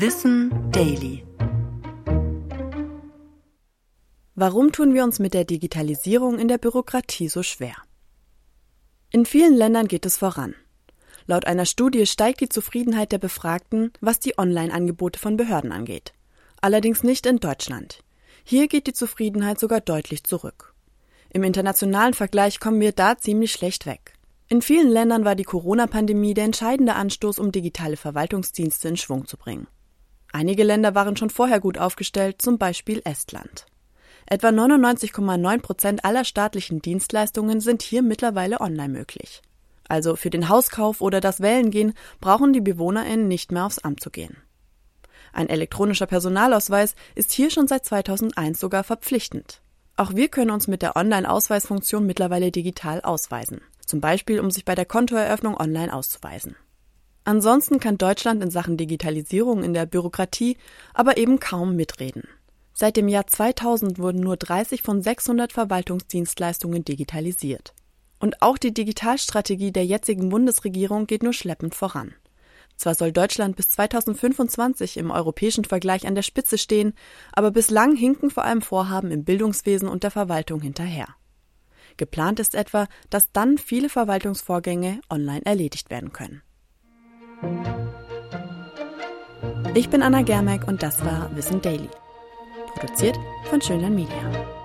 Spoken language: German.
Wissen Daily. Warum tun wir uns mit der Digitalisierung in der Bürokratie so schwer? In vielen Ländern geht es voran. Laut einer Studie steigt die Zufriedenheit der Befragten, was die Online-Angebote von Behörden angeht. Allerdings nicht in Deutschland. Hier geht die Zufriedenheit sogar deutlich zurück. Im internationalen Vergleich kommen wir da ziemlich schlecht weg. In vielen Ländern war die Corona-Pandemie der entscheidende Anstoß, um digitale Verwaltungsdienste in Schwung zu bringen. Einige Länder waren schon vorher gut aufgestellt, zum Beispiel Estland. Etwa 99,9 Prozent aller staatlichen Dienstleistungen sind hier mittlerweile online möglich. Also für den Hauskauf oder das Wählengehen brauchen die BewohnerInnen nicht mehr aufs Amt zu gehen. Ein elektronischer Personalausweis ist hier schon seit 2001 sogar verpflichtend. Auch wir können uns mit der Online-Ausweisfunktion mittlerweile digital ausweisen zum Beispiel um sich bei der Kontoeröffnung online auszuweisen. Ansonsten kann Deutschland in Sachen Digitalisierung in der Bürokratie aber eben kaum mitreden. Seit dem Jahr 2000 wurden nur 30 von 600 Verwaltungsdienstleistungen digitalisiert. Und auch die Digitalstrategie der jetzigen Bundesregierung geht nur schleppend voran. Zwar soll Deutschland bis 2025 im europäischen Vergleich an der Spitze stehen, aber bislang hinken vor allem Vorhaben im Bildungswesen und der Verwaltung hinterher. Geplant ist etwa, dass dann viele Verwaltungsvorgänge online erledigt werden können. Ich bin Anna Germeck und das war Wissen Daily. Produziert von Schönlein Media.